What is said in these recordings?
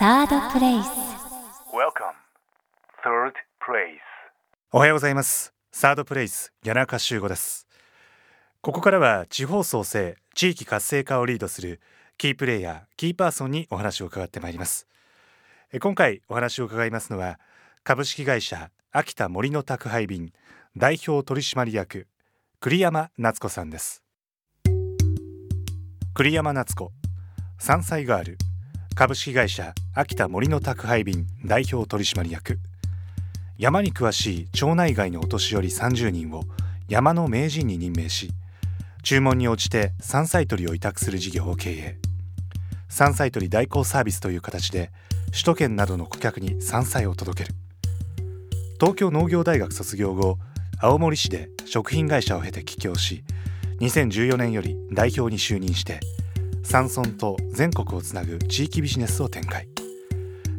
サードプレイス Welcome, third place. おはようございます。サードプレイス谷中修吾です。ここからは地方創生地域活性化をリードするキープレイヤーキーパーソンにお話を伺ってまいります。え今回お話を伺いますのは株式会社秋田森の宅配便代表取締役栗山夏子さんです。栗山夏子山菜ガール株式会社秋田森の宅配便代表取締役。山に詳しい町内外のお年寄り30人を山の名人に任命し注文に応じて山菜採りを委託する事業を経営。山菜採り代行サービスという形で首都圏などの顧客に山菜を届ける。東京農業大学卒業後青森市で食品会社を経て帰郷し2014年より代表に就任して山村と全国をつなぐ地域ビジネスを展開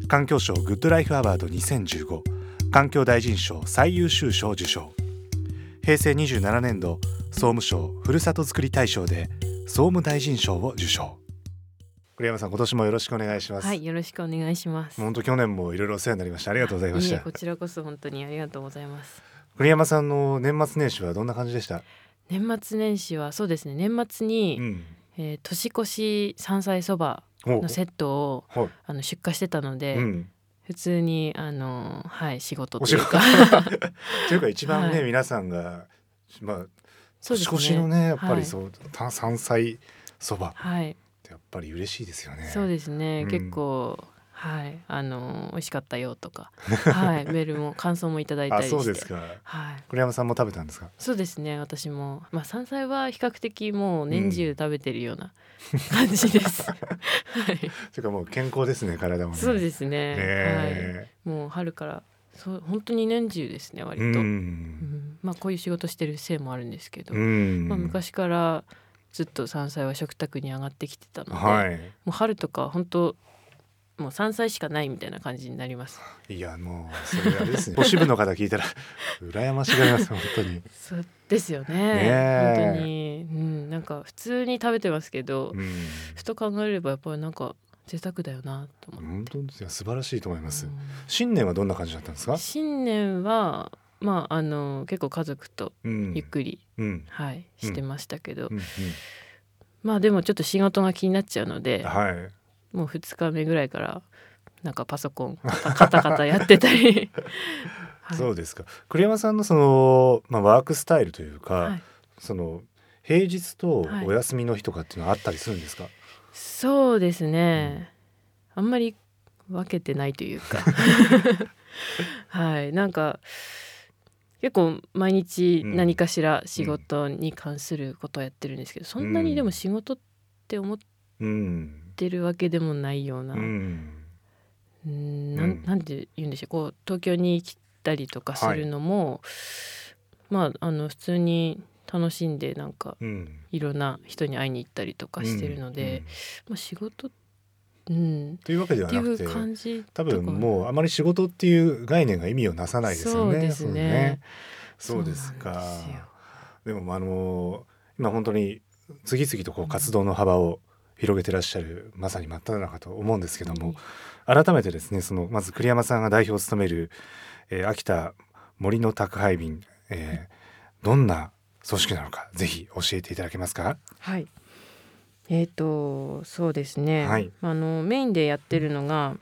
環境省グッドライフアワード2015環境大臣賞最優秀賞受賞平成27年度総務省ふるさとづくり大賞で総務大臣賞を受賞栗山さん今年もよろしくお願いします、はい、よろしくお願いします。本当去年もいろいろお世話になりましたありがとうございましたいえこちらこそ本当にありがとうございます。栗山さんの年末年始はどんな感じでした、年末年始はそうですね。年末に、うん、えー年越し山菜そばお。のセットをはい。あの出荷してたので、うん、普通にあのはい仕事というか。というか一番ね、はい。皆さんがまあ年越しのねやっぱはい。りそう、た山菜そば。っはい、てやっぱり嬉しいですよね。そうですね。うん。結構はいあの美味しかったよとか、はいメールも感想もいただいたありして、そうですかはい。栗山さんも食べたんですか？そうですね私もまあ山菜は比較的もう年中食べてるような 感じです。はい。というかもう健康ですね体もねそうですね。ねはい。もう春からそう本当に年中ですね割うと。うんんまあこういう仕事してるせいもあるんですけど、うんまあ昔からずっと山菜は食卓に上がってきてたので、はいもう春とか本当もう山菜しかないみたいな感じになります。いやもうそれあれですね。都市部の方聞いたら羨ましがります本当に、そうですよね。え。本当に、うん。なんか普通に食べてますけど、うん、ふと考えればやっぱりなんか贅沢だよなと思って。本当ですよ。素晴らしいと思います、うん。新年はどんな感じだったんですか？新年はまああの結構家族とうん。ゆっくり、うん。はいしてましたけど、うん。まあでもちょっと仕事が気になっちゃうのうんではいもう2日目ぐらいからなんかパソコンカタカタやってたり、はい、そうですか。栗山さんのその、まあ、ワークスタイルというか、はい。その平日とはい。お休みの日とかっていうのはあったりするんですか、そうですね、あんまり分けてないというか。はい。なんか結構毎日うん。何かしら仕事に関することをやってるんですけど、そんなにでも仕事って思っうん。てるわけでもないような、ううんんなうん。んなんて言うんでしょうこう東京に来たりとかするのも、まああの普通に楽しんでなんかうん。いろんな人に会いに行ったりとかしてるのうんで、うん。まあ、仕事うん。というわけではなくて多分もうあまり仕事っていう概念が意味をなさないですよね。そうですね。そうですそうですよ。でもあの今本当に次々とこう活動の幅を広げてらっしゃるまさに真っ只中と思うんですけども、改めてですねそのまず栗山さんが代表を務める、えー秋田森の宅配便、えーどんな組織なのかぜひ教えていただけますか？はい。えっ、とそうですね、はい。あのメインでやってるのが、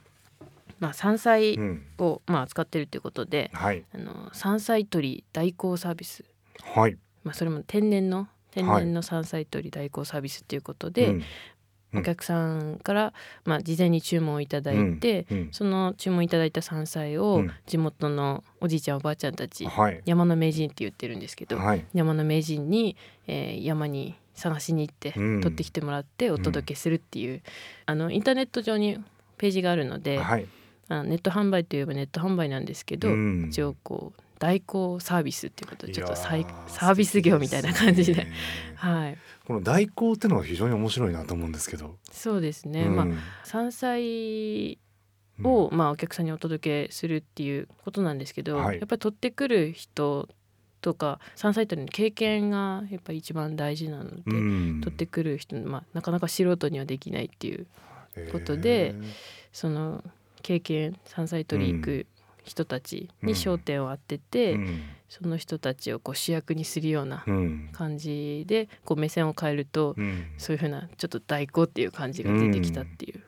まあ、山菜うん、を、まあ、扱ってるということではい。あの山菜採り代行サービス、はい。まあ、それも天然の天然の山菜採り代行サービスということで、うんうんお客さんから、まあ、事前に注文をいただいて、うん。その注文いただいた山菜をうん。地元のおじいちゃんおばあちゃんたち、はい。山の名人って言ってるんですけど、はい。山の名人に、えー山に探しに行って、うん。取ってきてもらってお届けするっていう、あのインターネット上にページがあるので、はい。あネット販売といえばネット販売なんですけど、うん。一応こう代行サービスっていうことでちょっとサービス業みたいな感じで。はい。この代行ってのは非常に面白いなと思うんですけど。そうですね、うん。まあ山菜を、まあ、お客さんにお届けするっていうことなんですけど、はい。やっぱり取ってくる人とか山菜採りの経験がやっぱり一番大事なので、うん。取ってくる人、まあ、なかなか素人にはできないっていうことでへー。その経験山菜採り行く人たちに焦点を当てて、うん。その人たちをこう主役にするようなうん。感じでこう目線を変えると、うん。そういうふうなちょっと代行っていう感じが出てきたっていう。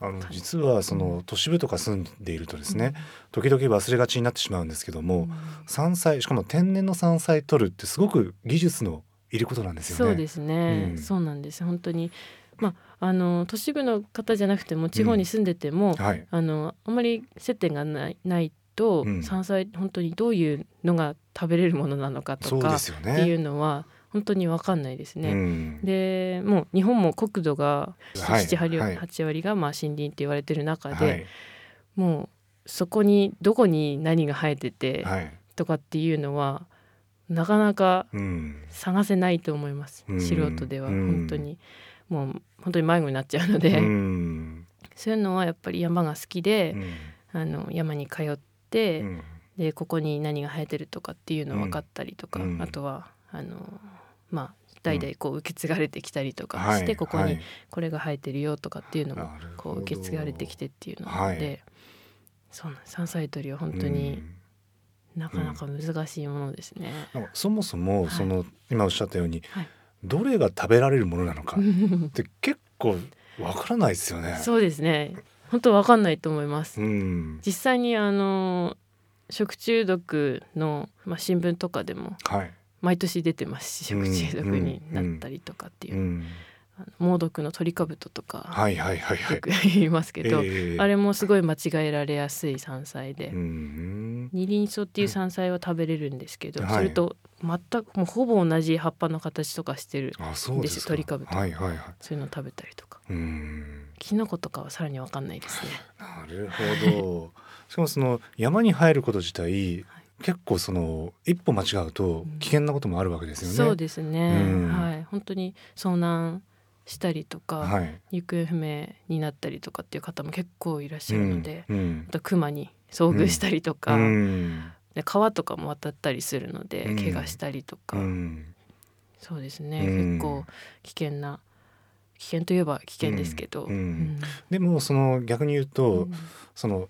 あの実はその都市部とか住んでいるとですね、時々忘れがちになってしまうんですけども、山菜しかも天然の山菜取るってすごく技術のいることなんですよね。そうですね、うん。そうなんです。本当にまああの都市部の方じゃなくても地方に住んでても、はい。あのあんまり接点がないないと、うん山菜本当にどういうのが食べれるものなのかとかっ。ていうのは本当に分かんないですね。うんでもう日本も国土がはい7、8はい割割がまあ森林って言われてる中で、はいもうそこにどこに何が生えててはい。とかっていうのはなかなかうん。探せないと思います、うん素人ではうん本当に、もう本当に迷子になっちゃうので、うん。そういうのはやっぱり山が好きでう、ん。あの山に通って、うん。でここに何が生えてるとかっていうの分かったりとか、うん。あとはあのまあ代々こう受け継がれてきたりとかして、はいここにはいこれが生えてるよとかっていうのもこう受け継がれてきてっていうのなので、はい。そうなん山菜採りは本当になかなか難しいものですね。そもそもはい。その、今おっしゃったように、はいどれが食べられるものなのかって結構わからないですよね。そうですね本当わかんないと思います。うん。実際にあの食中毒の、まあ、新聞とかでもはい。毎年出てますしうん食中毒になったりとかっていうう、ん。あの猛毒のトリカブトとかはいはいはいはいよ。く言いますけど、ええあれもすごい間違えられやすい山菜で、うん。二輪草っていう山菜は食べれるんですけど、はいそれと全くもうほぼ同じ葉っぱの形とかしてるあ、そうですか。ですトリカブトはいはいはい。そういうの食べたりとかうん。キノコとかはさらに分かんないですね。なるほど。しかもその山に入ること自体、結構その一歩間違うと危険なこともあるわけですよね。そうですね、うんはい本当に遭難したりとか、はい。行方不明になったりとかっていう方も結構いらっしゃるので、うんうん。あと熊に遭遇したりとか、うん。で川とかも渡ったりするので、うん。怪我したりとか、うん。そうですね、うん。結構危険な危険といえば危険ですけど、でもその逆に言うと、うん。その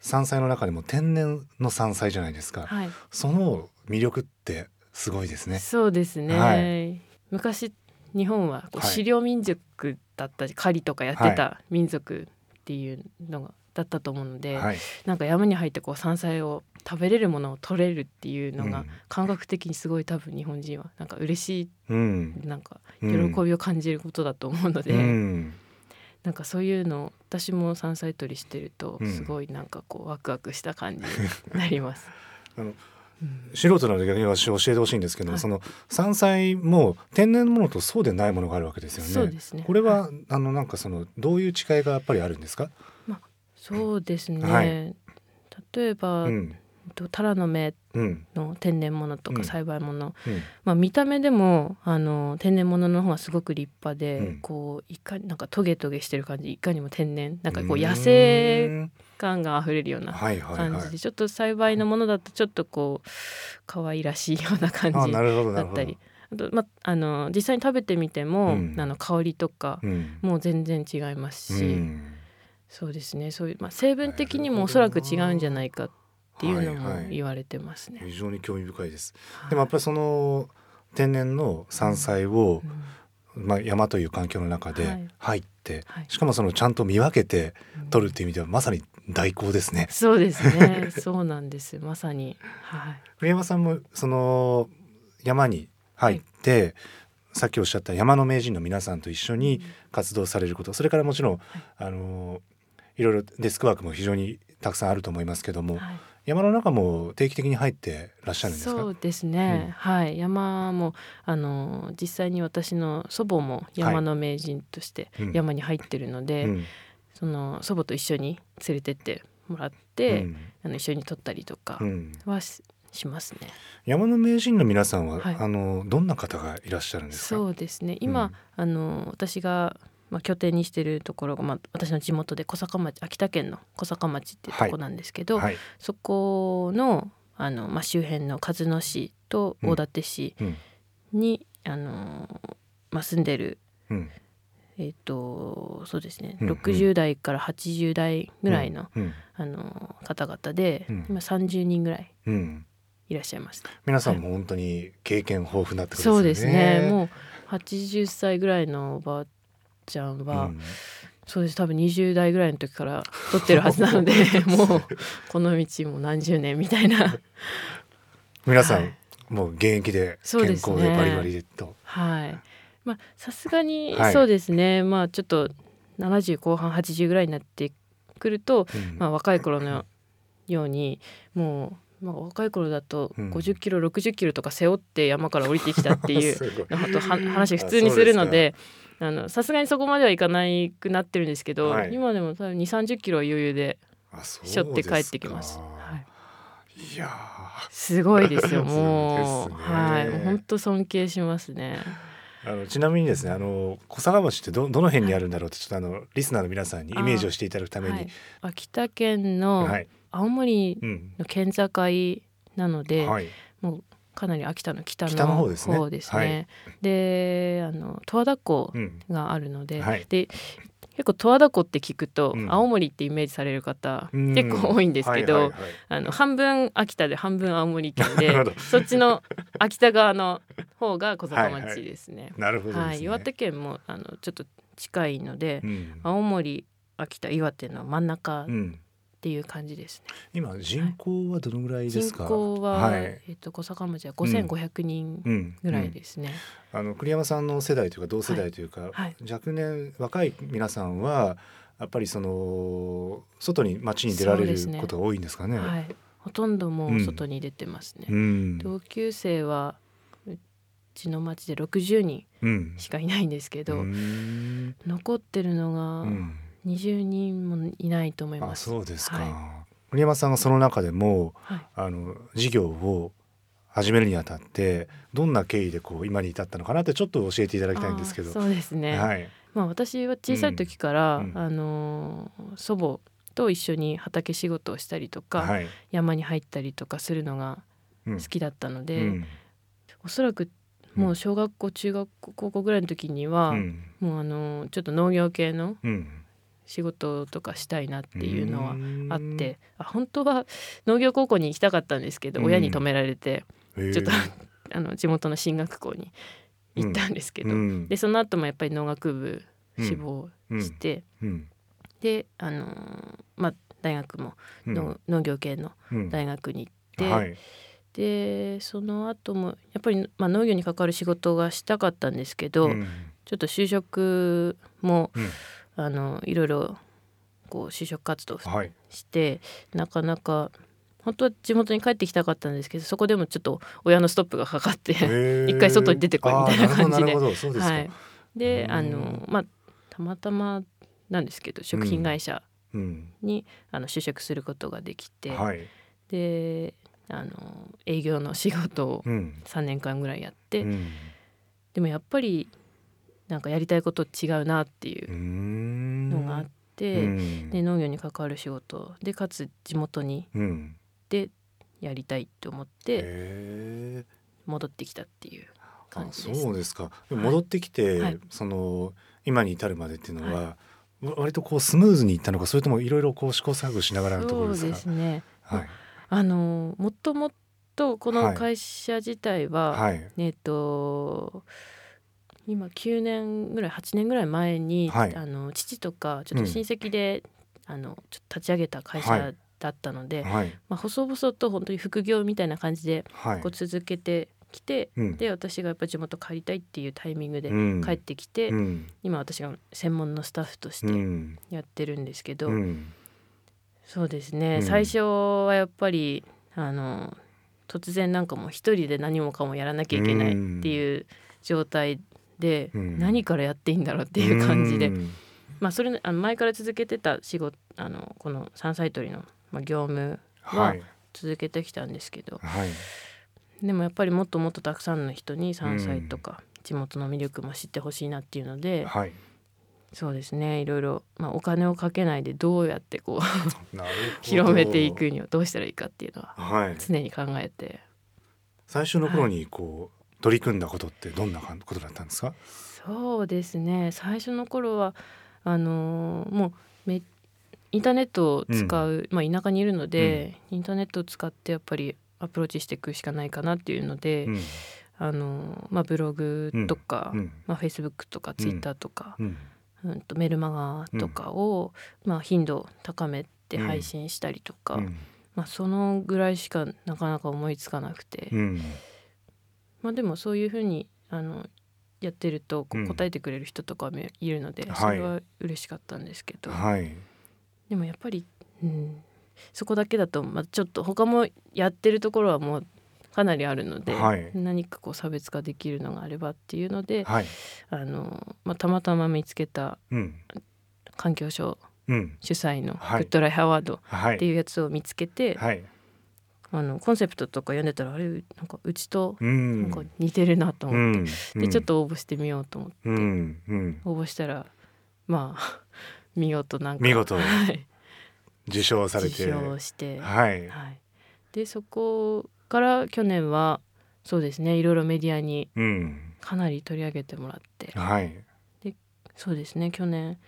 山菜の中でも天然の山菜じゃないですか。はい、その魅力ってすごいですね。そうですね、はい。昔日本はこうはい狩猟民族だったり狩りとかやってた民族っていうのがだったと思うので、はい。なんか山に入ってこう山菜を食べれるものを取れるっていうのがうん感覚的にすごい多分日本人はなんか嬉しうんい。なんかうん喜びを感じることだと思うので、うんなんかそういうの私も山菜採りしてるとうんすごいなんかこうワクワクした感じになります。あのうん素人なので逆に私教えてほしいんですけど、はい。その山菜も天然のものとそうでないものがあるわけですよね。そうですね。これは、あのなんかそのどういう違いがやっぱりあるんですか？そうですね、はい。例えば、うん。とタラの芽うん。の天然物とうん。か栽培物、うん。まあ、見た目でもあの天然物の方がすごく立派で、うん。こういかになんかトゲトゲしてる感じ。いかにも天然。なんかこう野生うん感があふれるようなはいはい感じで、はい。ちょっと栽培のものだとちょっとこう可愛らしいような感じだったり。あと、ま、あの実際に食べてみても、うん。あの香りとかうん。もう全然違いますし、うん。そうですね。そういう、まあ、成分的にもおそらく違うんじゃないかっていうのもはいはい。言われてますね。非常に興味深いです。はい。でもやっぱりその天然の山菜をう、んまあ、山という環境の中はでい。入って、はい。しかもそのちゃんと見分けてうん。取るっていう意味ではまさに代行ですね。そうですね。そうなんですまさに。はい。栗山さんもその山に入って、さっきおっしゃった山の名人の皆さんと一緒に活動されることそれからもちろん、あのいろいろデスクワークも非常にたくさんあると思いますけども、はい山の中も定期的に入ってらっしゃるんですか？そうですね、うん。はい。山もあの実際に私の祖母も山の名人としてうん。山に入ってるので、うん。その祖母と一緒に連れてってもらって、うん。あの一緒に撮ったりとかうん。はし,、しますね。山の名人の皆さんは、はい。あのどんな方がいらっしゃるんですか？そうですね。今、うん。あの私が、まあ、拠点にしてるところが、まあ、私の地元で小坂町秋田県の小坂町っていうとこなんですけど、はい、そこのあの、まあ、周辺の鹿角市と大館市うん。に、あのまあ、住んでる、うん。ええっ、とそうですね、うんうん。60代から80代ぐらいの,、うんあの方々で、うん。今30人ぐらいうん。うんいらっしゃいます。皆さんも本当に経験豊富なってことですよね。そうですね。もう80歳ぐらいのおばあちゃんは、うん。そうです。多分20代ぐらいの時から 撮ってるはずなので もうこの道も何十年みたいな。皆さん、はい。もう現役で健そうですね。康でバリバリでと。はい。まあさすがにはい。そうですね、まあちょっと70後半80ぐらいになってくると、うん。まあ、若い頃のようにもう、まあ、若い頃だとうん。50キロ60キロとか背負って山から降りてきたっていうのとは話普通にするのでさすがにそこまではいかないくなってるんですけど、はい。今でも多分2 3 0キロは余裕であそう背負って帰ってきます。はい、いやすごいですよ もう、はい。本当尊敬しますね。ーあのちなみにですねあの小坂町ってどどの辺にあるんだろうってちょっとあのリスナーの皆さんにイメージをしていただくために。はい、秋田県のはい、青森うん。の県境なので、はい、かなり秋田の北の方ですね。ですね。であの十和田湖うん、があるので,、はい。で結構十和田湖って聞くと、うん。青森ってイメージされる方、うん。結構多いんですけど、あの半分秋田で半分青森県で そっちの秋田側の方が小坂町ですね。なるほど。はい、岩手県もあのちょっと近いので、うん。青森秋田岩手の真ん中っうん、ていう感じですね。今人口はどのぐらいです人か。口は、はい、えっと小坂町は5500人うん、ぐらいうんですね。あの栗山さんの世代というか同世代というか、はい若年若い皆さんはやっぱりその外に街に出られることが多いんですかね？はい、ほとんどもう外に出てますね。うん、同級生はうちの町で60人うん、しかいないんですけど、うん残ってるのうがん、20人もいないと思いあます。そうですか。は栗山さんがその中でもはい、あの事業を始めるにあたってどんな経緯でこう今に至ったのかなってちょっと教えていただきたいんですけど。そうですね。はい。まあ私は小さい時から、うんうんあのー祖母と一緒に畑仕事をしたりとか、はい。山に入ったりとかするのがうん好きだったので、うんおそらくもう小学校中学校高校ぐらいの時には、うんもうあのーちょっと農業系のうん仕事とかしたいなっていうのははあって、あ本当は農業高校に行きたかったんですけど、うん。親に止められてちょっと あの地元の進学校に行ったんですけど、うん。でその後もやっぱり農学部うん。志望して、うん。であのーまあ大学もうん。の、農業系のうん。大学に行って、はい。でその後もやっぱり、まあ、農業に関わる仕事がしたかったんですけど、うん。ちょっと就職もうんあのいろいろこう就職活動はい。してなかなか本当は地元に帰ってきたかったんですけどそこでもちょっと親のストップがかかって、一回外に出てこいみたいな感じで。であのまあたまたまなんですけど食品会社うん。に、あの就職することができて、はい。であの営業の仕事をうん。3年間ぐらいやって、うん。でもやっぱりなんかやりたいこと違うなっていうのがあって、うん。で農業に関わる仕事。でかつ地元にうん。でやりたいと思ってへ戻ってきたっていう感じです。そうですか。戻ってきて、はい。その今に至るまでっていうのは、わ割とこうスムーズにいったのかそれともいろいろこう試行錯誤しながらのところそうですか？ですね。はい。あのもともとこはい。の会社自体は、はい。えっ、と今9年ぐらい8年ぐらい前に、はい。あの父とかちょっと親戚で、あのちょっと立ち上げた会社だったので、はい。まあ、細々と本当に副業みたいな感じではい。こう続けてきて、うん。で私がやっぱ地元帰りたいっていうタイミングでうん。帰ってきて、うん。今私が専門のスタッフとしうてん。やってるんですけど、うん。そうですね、うん。最初はやっぱりあの突然なんかもう一人で何もかもやらなきゃいけないっていう状態で、うん。何からやっていいんだろうっていう感じで、うん。まあそれあの前から続けてた仕事あのこの山菜採りの、まあ、業務ははい。続けてきたんですけど、はい。でもやっぱりもっともっとたくさんの人に山菜とか地元の魅力も知ってほしいなっていうので、はい。そうですねいろいろ、まあ、お金をかけないでどうやってこう 広めていくにはどうしたらいいかっていうのははい。常に考えて。最初の頃にこう取り組んだことってどんなことだったんですか？そうですね。最初の頃はあのーもうめインターネットを使う、まあ、田舎にいるので、インターネットを使ってやっぱりアプローチしていくしかないかなっていうので、うん。あのーまあ、ブログとか、うん。まあ、フェイスブックとかツイッターとか、うん。うんとメルマガとかを、まあ、頻度を高めて配信したりとか、うん。まあ、そのぐらいしかなかなか思いつかなくて、うんまあ、でもそういうふうにあのやってると答えてくれる人とかもいるので、はい。それは嬉しかったんですけど、はい。でもやっぱり、うん、そこだけだと、まあ、ちょっと他もやってるところはもうかなりあるので、はい。何かこう差別化できるのがあればっていうので、はい。あのまあ、たまたま見つけたうん。環境省うん。主催のはい。グッドライフアワードってはいいうやつを見つけて、はいあのコンセプトとか読んでたらあれなんかうちとうなんんか似てるなとう思って、ん。でちょっと応募してみようと思って。うん。うん。応募したらまあ 見事なんか見事。はい。受賞されて。受賞して、はい。はい、でそこから去年はそうですねいろいろメディアにうん。かなり取り上げてもらって。はい。そうですね去年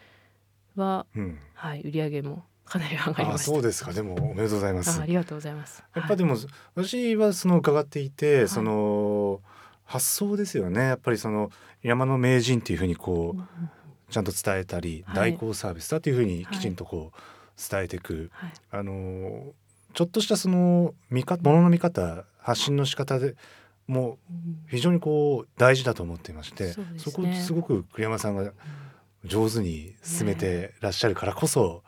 は、うん。はい、売り上げもかなり上がりあました。そうですか。でもおめでとうございます。あありがとうございます。やっぱでも、私はその伺っていて、い。その発想ですよね。やっぱりその山の名人っていうふうにこはい、うちゃんと伝えたり、はい。代行サービスだっていうふうにきちんとこう伝えていく、はい。あのちょっとしたその見方ものの見方発信の仕方でもうん。非常にこう大事だと思っていましてそうですね。こすごく栗山さんが上手に進めてらっしゃるからこそ、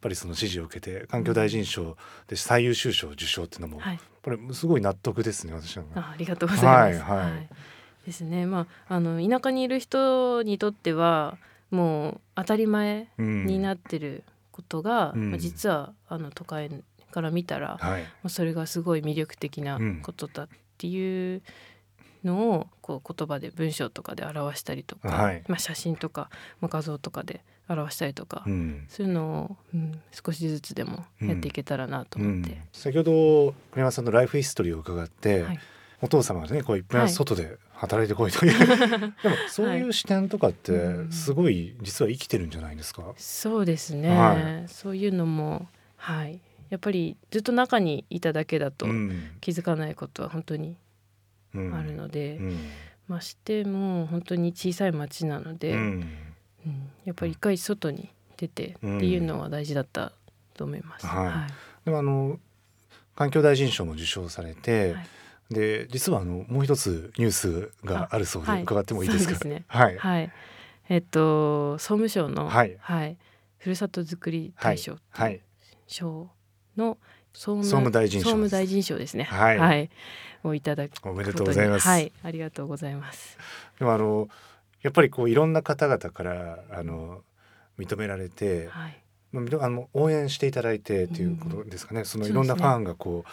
ぱりその支持を受けて環境大臣賞で最優秀賞受賞っていうのも、はい。これすごい納得ですね私は。あありがとうございます。はいはい。ですね。まああの田舎にいる人にとってはもう当たり前うん。になってることが、うん。まあ、実はあの都会から見たら、まはい。あ、それがすごい魅力的なことだっていうのをこう言葉で文章とかで表したりとか、はい。まあ、写真とか、まあ、画像とかで表したりとか、うん。そういうのを、うん、少しずつでもやっていけたらなと思って。うん。先ほど栗山さんのライフヒストリーを伺って、はい。お父様がねこういっぺんはい外で働いてこいという、でもそういう視点とかってうんすごい実は生きてるんじゃないですか？そうですね、はそういうのもはい。やっぱりずっと中にいただけだとうん。気づかないことは本当にうん。あるので、うん。ましても本当に小さい町なので、やっぱり一回外に出てっていうのは大事だったと思います。はい。はい。でもあの環境大臣賞も受賞されて、はい。で実はあのもう一つニュースがあるそうではい。伺ってもいいですか？ね。はい。はい。えっと総務省の、はい。ふるさとづくり大賞賞の総務大臣賞です。総務大臣賞ですね。はい。をいただくおめでとうございます。はい、ありがとうございます。でもあのやっぱりこういろんな方々からあの認められて、はい、まあの応援していただいてということですかね。そのいろんなファンがこう、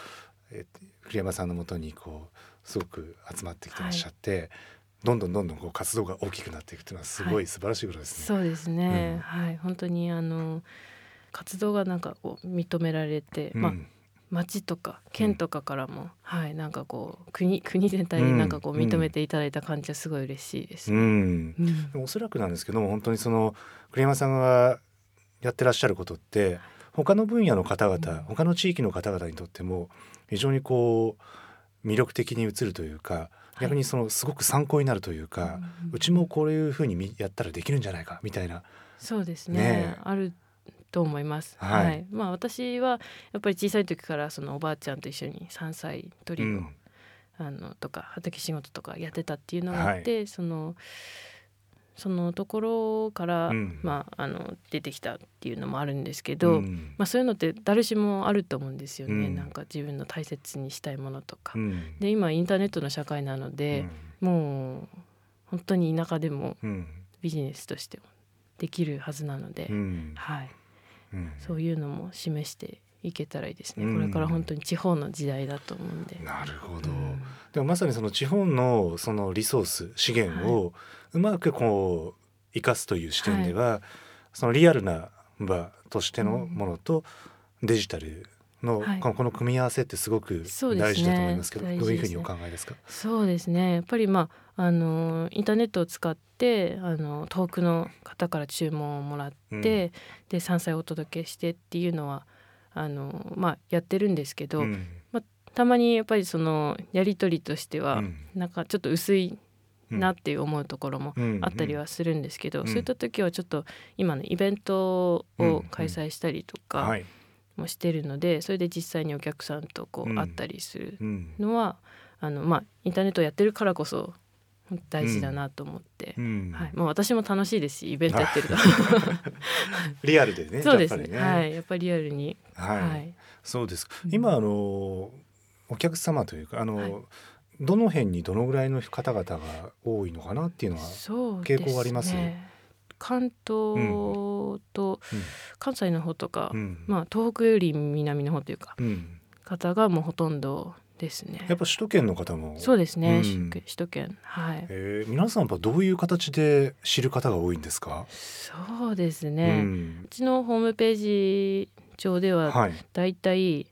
え栗山さんのもとにこうすごく集まってきてらっしゃって、どんどんどんどんこう活動が大きくなっていくというのはすごはい。い素晴らしいことですね。そうですね。うん。はい、本当にあの活動がなんかこう認められて、まあうん町とか県とかからも、はい、なんかこう国国全体になんかこううん。認めていただいた感じはすごい嬉しいです。うん。うん。おそらくなんですけども本当にその栗山さんがやってらっしゃることって他の分野の方々、他の地域の方々にとっても非常にこう魅力的に映るというかい。逆にそのすごく参考になるというか、うちもこういうふうにみやったらできるんじゃないかみたいな。そうですね。ねえ。あると思います。はい。はい、まあ私はやっぱり小さい時からそのおばあちゃんと一緒に山菜採りを、うん。あのとか畑仕事とかやってたっていうのがあって、そのそのところから、うん。まああの出てきたっていうのもあるんですけど、うん。まあそういうのって誰しもあると思うんですよね。うん。なんか自分の大切にしたいものとか。うん。で今インターネットの社会なので、もう本当に田舎でもうん。ビジネスとしてもできるはずなので、うん。はい、うんそういうのも示していけたらいいですね。うん。これから本当に地方の時代だと思うんで。なるほど、うん。でもまさにその地方のそのリソース資源をうまくこう生かすという視点では、そのリアルな場としてのものとデジタルの、はい。この組み合わせってすごく大事だと思いますけどね。どういうふうにお考えですか？そうですね。やっぱりまああのインターネットを使ってあの遠くの方から注文をもらって、うん。で山菜をお届けしてっていうのはあの、まあ、やってるんですけど、うん。たまにやっぱりそのやり取りとしては、うん。なんかちょっと薄いうんなっていう思うところもうん。あったりはするんですけど、うん。そういった時はちょっと今のイベントを開催したりとかはいもしてるので、それで実際にお客さんとこううん。会ったりするうん。のは、あのまあインターネットをやってるからこそ大事だなと思って、うん。はい、まあ私も楽しいですしイベントやってると。リアルでねそうですね。やっぱりはい。やっぱりリアルに。はい。はい、そうです。今あのお客様というかあの、はい。どの辺にどのぐらいの方々が多いのかなっていうのは、傾向はあります？関東と関西の方とか、うん。まあ東北より南の方というかうん。方がもうほとんどですね。やっぱ首都圏の方も？そうですね、うん。首都圏。はい。えー。皆さんやっぱどういう形で知る方が多いんですか、そうですうね、ん。うちのホームページ上でははい。だいたい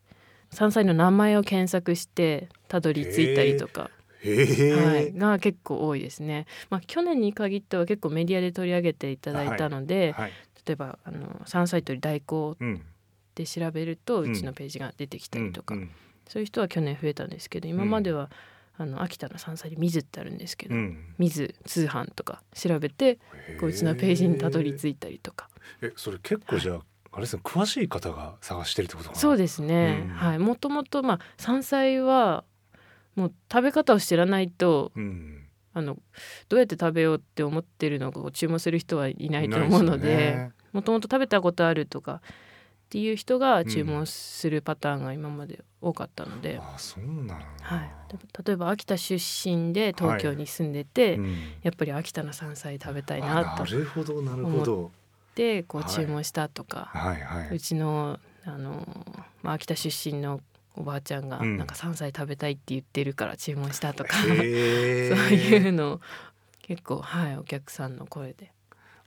山菜の名前を検索してたどり着いたりとか、へえ、はい、が結構多いですね。まあ、去年に限っては結構メディアで取り上げていただいたので、はい。例えばあの山菜採り代行うん。で調べるとうん。うちのページが出てきたりとか、うん。そういう人は去年増えたんですけど今までは、あの秋田の山菜で水ってあるんですけど、うん。水通販とか調べてこううちのページにたどり着いたりとか、えそれ結構じゃあ、あれですね詳しい方が探してるってことそうですね、うん。はい。もともとまあ山菜はもう食べ方を知らないとうん。あのどうやって食べようって思ってるのを注文する人はいないと思うのでね。もともと食べたことあるとかっていう人が注文するパターンが今まで多かったので、あそうなはい、例えば秋田出身で東京に住んでて、うん。やっぱり秋田の山菜食べたいあなと思っなるほどなるほど。てこうはい。注文したとか、はいはい。うちのあの、まあ、秋田出身のおばあちゃんがうん。なんか山菜食べたいって言ってるから注文したとか、へ そうーいうのを結構はいお客さんの声で、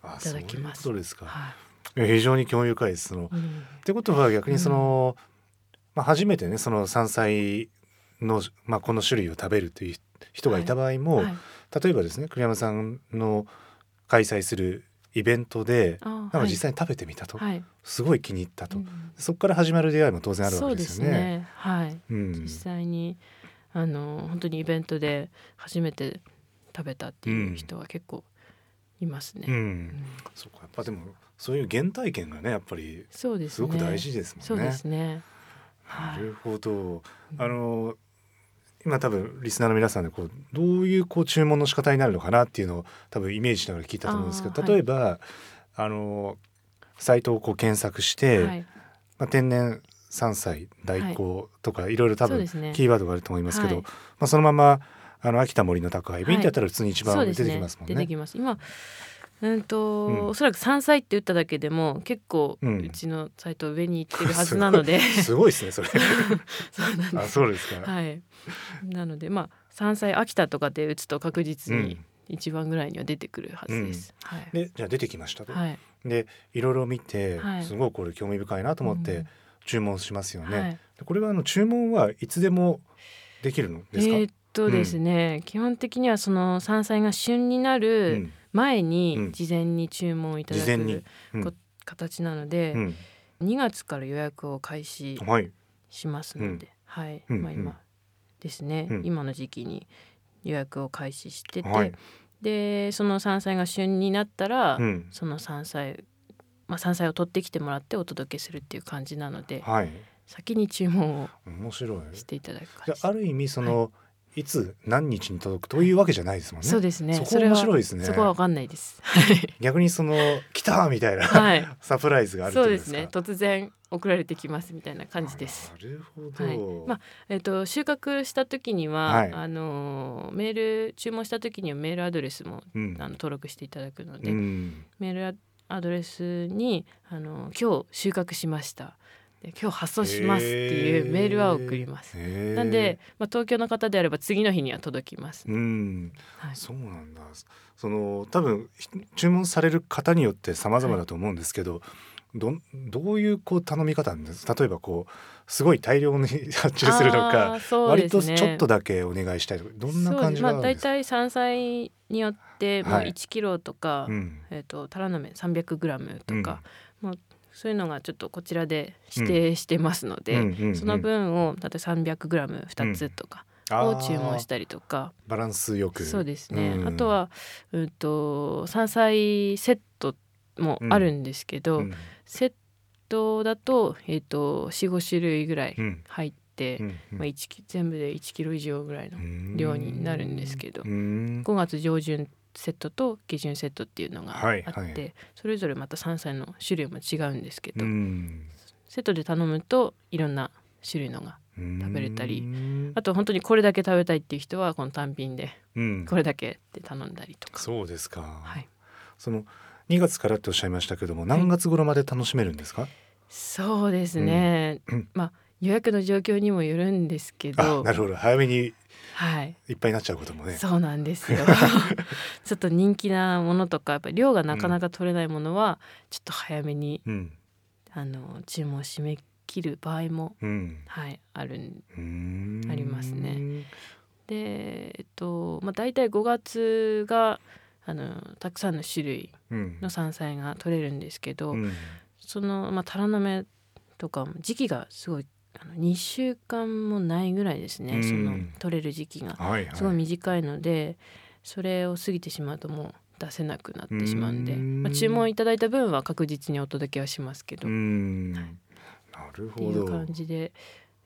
あいただきます。そうですか。はい。え非常に興味深いです。そのうん。ってことは逆にその、まあ、初めてねその山菜の、まあ、この種類を食べるという人がいた場合も、はい。例えばですね栗山さんの開催するイベントであなんか実際に食べてみたと、はい。すごい気に入ったと、うんそこから始まる出会いも当然あるわけですよね。すね。はい。うん。実際にあの本当にイベントで初めて食べたっていう人は結構いますね。うん。うん。そうか。やっぱでもそういう原体験がねやっぱりすね。すごく大事ですもんね。そうですね。なるほど。あの今多分リスナーの皆さんでこうどういうこう注文の仕方になるのかなっていうのを多分イメージしながら聞いたと思うんですけど、例えばあのサイトをこう検索して、はい。まあ、天然山菜代行とかいろいろ多分キーワードがあると思いますけど、はいまあ、そのままあの秋田森の宅配便ってやったら普通に一番出てきますもんね。出てきます。今うんと、うんおそらく山菜って打っただけでも結構うんうちのサイト上に行ってるはずなので、すごいですねそれ。そうなんあです。そうですか。はい。なのでまあ山菜秋田とかで打つと確実にうん一番ぐらいには出てくるはずです。はい。でじゃあ出てきましたと。はい。でいろいろ見て、はいすごいこれ興味深いなと思ってうん注文しますよね。はいでこれはあの注文はいつでもできるのですか？えーっとですね、基本的にはその山菜が旬になうるん前うん。に事前に注文いただく、形なので、うん。2月から予約を開始はい。しますので、はい、まあ今ですね、うん。今の時期に予約を開始してて、はい。でその山菜が旬になったら、うん。その山菜まあ山菜を取ってきてもらってお届けするっていう感じなので、はい。先に注文を面白い。していただくじ感じ。ゃあある意味その、い、つ何日に届くというわけじゃないですもんね。そうですねそこ面白いですね。そこは分かんないですはい逆にその来たみたいな、はい サプライズがあるそことですか？うですね突然送られてきますみたいな感じです。なるほど。はいまあえっと収穫した時には、はいあのメール注文した時にはメールアドレスもうんあの登録していただくので、うん。メールアドレスにあの今日収穫しましたで今日発送しますっていうメールは送ります。なんで、まあ、東京の方であれば次の日には届きます。うん。はい、そうなんだ。その多分ひ注文される方によって様々だと思うんですけど、どんどういうこう頼み方なんです？例えばこうすごい大量に発注するのか、あーそう割とちょっとだけお願いしたいとかどんな感じがんですか、まあ大体山菜によってもうはい。1キロとか、うん。えっ、とタラの芽300グラムとか、もうそういうのがちょっとこちらで指定してますので、うんうんうん。その分を例えば300グラム2つとかを注文したりとか、バランスよく。そうですね、うん。あとは、うん、と山菜セットもあるんですけど、うん。セットだと,、えー、と45種類ぐらいうん。入って、うん。まあ、1キ全部で1キロ以上ぐらいのうん。量になるんですけどうん。5月上旬セットと下旬セットっていうのがあって、はい。はいそれぞれまた山菜の種類も違うんですけど、うん。セットで頼むといろんな種類のが食べれたりうん。あと本当にこれだけ食べたいっていう人はこの単品でうん。これだけって頼んだりとか、そうですか、はい、その2月からっておっしゃいましたけども何月頃まで楽しめるんですか、そうですね、うん。まあ予約の状況にもよるんですけあどなるほど。早めにはい。いっぱいになっちゃうこともね。そうなんですよ。ちょっと人気なものとかやっぱり量がなかなか取れないものはちょっと早めに、うん。あの注文を締め切る場合も、うん。はい、あるありますね。でえっとまあ大体5月があのたくさんの種類うん。の山菜が取れるんですけど、うん。その、まあ、タラの芽とかも時期がすごいあの2週間もないぐらいですね、うん。その取れる時期が。はいはい。すごい短いのでそれを過ぎてしまうともう出せなくなってしまうんで、うん。まあ、注文いただいた分は確実にお届けはしますけど、なるほど。ていう感じで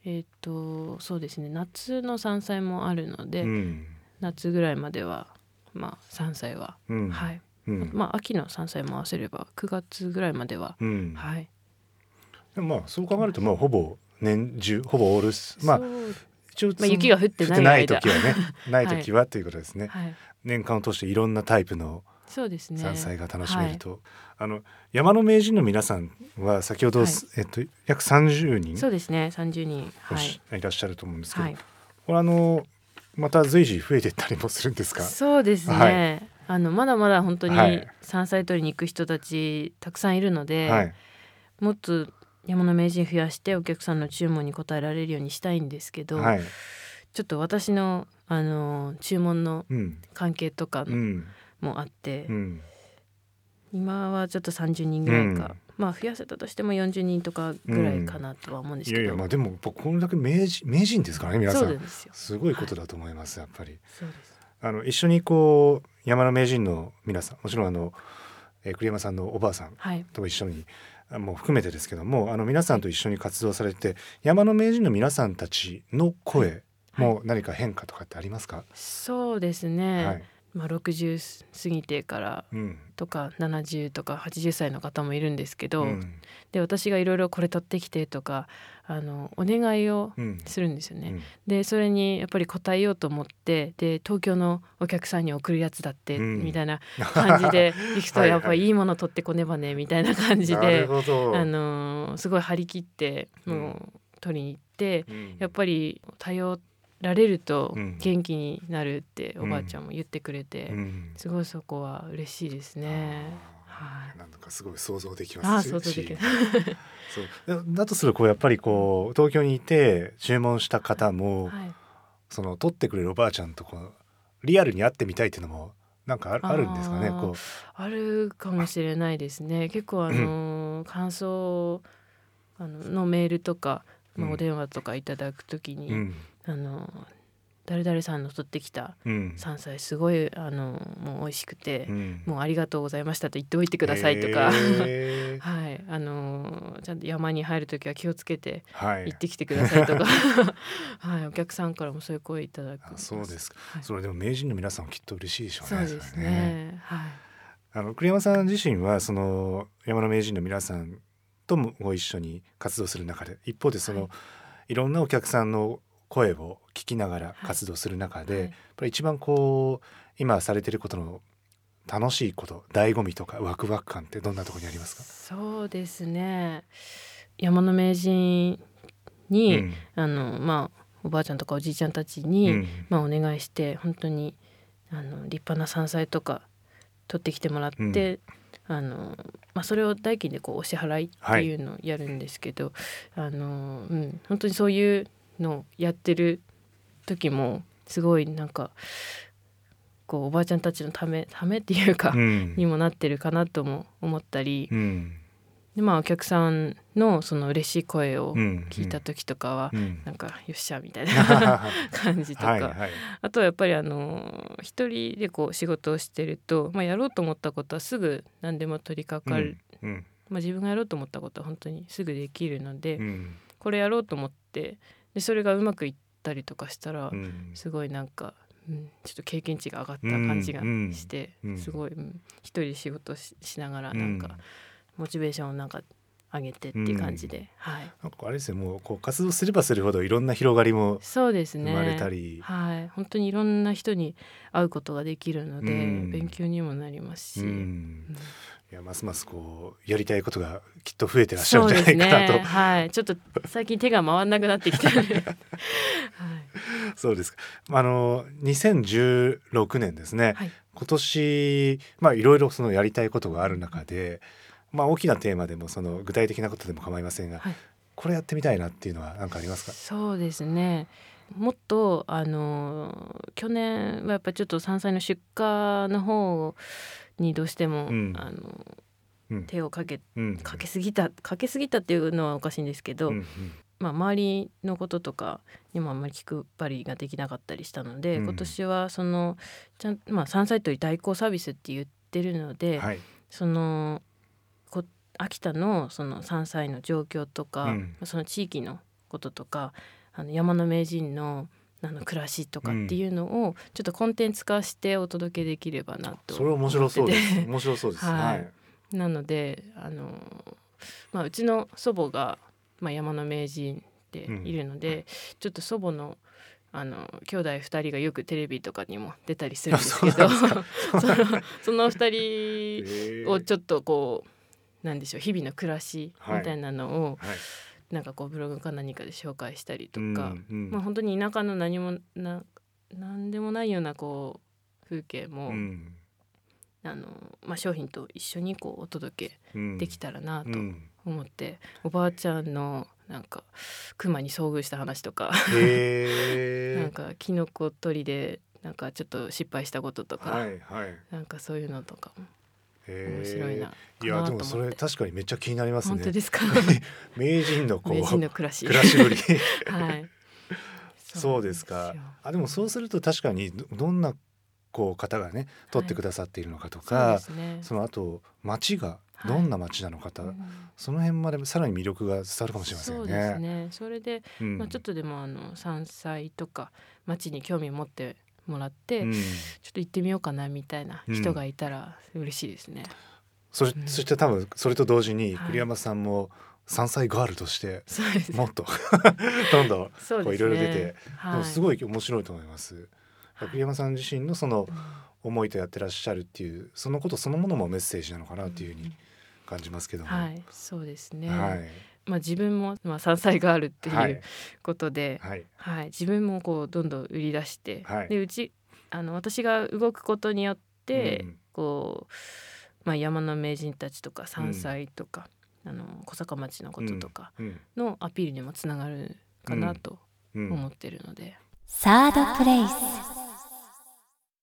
えっ、とそうですね。夏の山菜もあるので、うん。夏ぐらいまではまあ山菜は、うん。はい、うん。まあ秋の山菜も合わせれば9月ぐらいまでは、うん。はい。まあそう考えるとまあほぼ年中ほぼオールスまあ一応まあ雪が降ってないない間。時はね ない時はということですね、はい、年間を通していろんなタイプの山菜が楽しめると、あの山の名人の皆さんは先ほど、はい。えっと約30人そうですね。30人。い。らっしゃると思うんですけど、はい。これあのまた随時増えていったりもするんですか？そうですね、はい。あのまだまだ本当にはい。山菜採りに行く人たちたくさんいるので、はい。もっと山の名人増やしてお客さんの注文に応えられるようにしたいんですけど、はい。ちょっと私のあの注文のうん。関係とかうん。もあって、うん。今はちょっと30人ぐらいか、うん。まあ増やせたとしても40人とかぐらいかなとは思うんですけど、いやいやまあでもこれだけ名人名人ですからね皆さん。すごいことだと思います、やっぱり。あの一緒にこう山の名人の皆さんもちろんあの、えー栗山さんのおばあさんはい。と一緒にあもう含めてですけどもあの皆さんと一緒に活動されて山の名人の皆さんたちの声も何か変化とかってありますか、そうですね、はいまあ、60過ぎてからうん。とか70とか80歳の方もいるんですけど、うん。で私がいろいろこれ取ってきてとかあのお願いをうん。するんですよね。うん。でそれにやっぱり応えようと思ってで東京のお客さんに送るやつだって、うん。みたいな感じで 行くとはいやっぱりいいもの取ってこねばねみたいな感じなであのすごい張り切ってもう取りに行って、うん。やっぱり頼られるとうん。元気になるってうん。おばあちゃんも言ってくれて、うん。すごいそこは嬉しいですね。あはい。ーなんとかすごい想像できますし。想像できる。そう。だだとするとこうやっぱりこう東京にいて注文した方も、はい、その取ってくれるおばあちゃんとこうリアルに会ってみたいっていうのもなんかあるんですかね？こあるかもしれないですね。結構あのー感想あののメールとか、まあ、うん。お電話とかいただくときに、う、うんあの誰々さんの取ってきたうん。山菜すごいあのもう美味しくて、うん。もうありがとうございましたと言っておいてくださいとか。へー。はい、あのーちゃんと山に入るときは気をつけてはい。行ってきてくださいとか、はい、お客さんからもそういう声いただくあそうですか、はい。それでも名人の皆さんはきっと嬉しいでしょうねそうですれね。はい。あの栗山さん自身はその山の名人の皆さんともご一緒に活動する中で一方でその、はい。い、ろんなお客さんの声を聞きながら活動する中で、はい。やっぱり一番こう今されてることの楽しいこと醍醐味とかワクワク感ってどんなところにありますか？そうですね。山の名人に、うん。あのまあおばあちゃんとかおじいちゃんたちに、うん。まあ、お願いして本当にあの立派な山菜とか取ってきてもらって、うん。あの、まあ、それを代金でこうお支払いっていうのをやるんですけど、あのうん、本当にそういうのをやってる時もすごいなんかこうおばあちゃんたちのためためっていうか、うん。にもなってるかなとも思ったり、うん。でまあお客さんのその嬉しい声をうん聞いた時とかは、うん。なんかよっしゃみたいなは 感じとか、いはい。あとはやっぱりあの一人でこう仕事をしてると、まあ、やろうと思ったことはすぐ何でも取り掛かる、うん。まあ、自分がやろうと思ったことは本当にすぐできるので、うん。これやろうと思ってでそれがうまくいったりとかしたら、うん。すごいなんか、うん、ちょっと経験値が上がった感じがうんして、うん。すごい、うん一人で仕事ししながらなんか、モチベーションをなんか上げてっていう感じで、はい。なんかあれですよもうこう活動すればするほどいろんな広がりもそうですね。生まれたり、はい。本当にいろんな人に会うことができるので、うん。勉強にもなりますし、うん。うん。いやますますこうやりたいことがきっと増えてらっしゃるんじゃないかなと。ね。はい。ちょっと最近手が回んなくなってきたので、はい、そうですか。あの2016年ですね、はい。今年まあいろいろそのやりたいことがある中でまあ大きなテーマでもその具体的なことでも構いませんが、はい。これやってみたいなっていうのは何かありますか？そうですね。もっとあの去年はやっぱりちょっと山菜の出荷の方にどうしても、うん。あのうん。手をかけうん。かけすぎたかけすぎたっていうのはおかしいんですけど、うんうん。まあ、周りのこととかにもあんまり気配りができなかったりしたので、うん。今年はそのちゃん、まあ、山菜採り代行サービスって言ってるので、はい。そのこ秋田のその山菜の状況とか、うん。その地域のこととかあの山の名人のあの暮らしとかっていうのをちょっとコンテンツ化してお届けできればなとそれ面白そうです。面白そうです。はい。はい。なのであの、まあ、うちの祖母が、まあ、山の名人でいるので、ちょっと祖母のあの兄弟2人がよくテレビとかにも出たりするんですけど。あ そのその2人をょちょっとこうなんでしょう日々の暮らしはい。みたいなのを、はい。なんかこうブログか何かで紹介したりとうんか、うん。まあ本当に田舎の何もな何でもないようなこう風景も、うん。あのまあ、商品と一緒にこうお届けうん。できたらなとうん。思って、おばあちゃんのなんか熊に遭遇した話とかへ なんえかキノコ取りでなんかちょっと失敗したこととか、はいはい。なんかそういうのとかもへ面白いなかいやでもそ。れ確かにめっちゃ気になりますね。本当ですか？名人のこう名人の暮らし。暮らしぶり。はい。そうですか。あでもそうすると確かにどどんなこう方がね取ってくださっているのかとか、ですね。その後町がはい。どんな町なのかと、うんその辺までさらに魅力が伝わるかもしれませんよそうですね。ねそれで、うん。まあ、ちょっとでもあの山菜とか町に興味を持ってもらって、うん。ちょっと行ってみようかなみたいな人がいたら嬉しいですね。それうん。そして多分それと同時にはい。栗山さんも山菜ガールとしてもっと どんどんこういろいろ出て、ではすごい面白いと思います。はい。栗山さん自身のそのうん。思いとやってらっしゃるっていうそのことそのものもメッセージなのかなっていうふうに感じますけども。はい、そうですね。はいまあ自分もまあ山菜があるってはい。いうことで、はい。はい、自分もこうどんどん売り出して、はい。でうちあの私が動くことによって、うんこうまあ山の名人たちとか山菜とか、あの小坂町のこととかうん。のアピールにもつながるかなとうん。思ってるので、サードプレイス